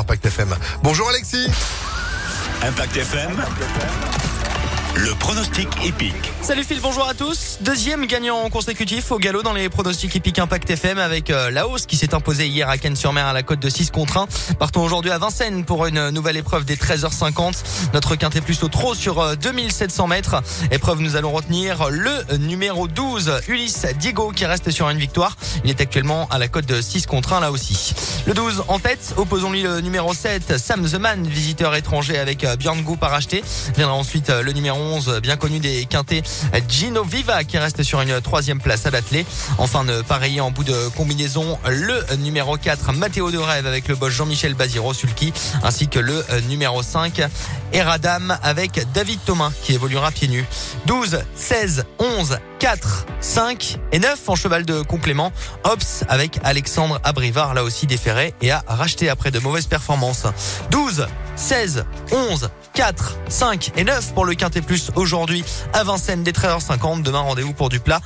Impact FM. Bonjour Alexis. Impact FM. Le pronostic épique. Salut Phil, bonjour à tous. Deuxième gagnant consécutif au galop dans les pronostics épiques Impact FM avec euh, la hausse qui s'est imposée hier à Cannes-sur-Mer à la côte de 6 contre 1. Partons aujourd'hui à Vincennes pour une nouvelle épreuve des 13h50. Notre quintet plus au trot sur 2700 euh, mètres. Épreuve, nous allons retenir le numéro 12, Ulysse Diego qui reste sur une victoire. Il est actuellement à la côte de 6 contre 1 là aussi. Le 12 en tête, opposons-lui le numéro 7, Sam The Man, visiteur étranger avec euh, Björn Goop à racheter. Viendra ensuite le numéro 11, bien connu des quintés, Gino Viva qui reste sur une troisième place à l'athlé. Enfin de en bout de combinaison, le numéro 4, Matteo de Rêve avec le boss Jean-Michel Baziro Sulky, ainsi que le numéro 5, Eradam avec David Thomas qui évoluera pieds nus. 12, 16, 11, 4, 5 et 9 en cheval de complément. Ops avec Alexandre Abrivard là aussi déféré et a racheté après de mauvaises performances. 12, 16, 11, 4, 5 et 9 pour le Quintet Plus aujourd'hui à Vincennes dès 13h50. Demain rendez-vous pour du plat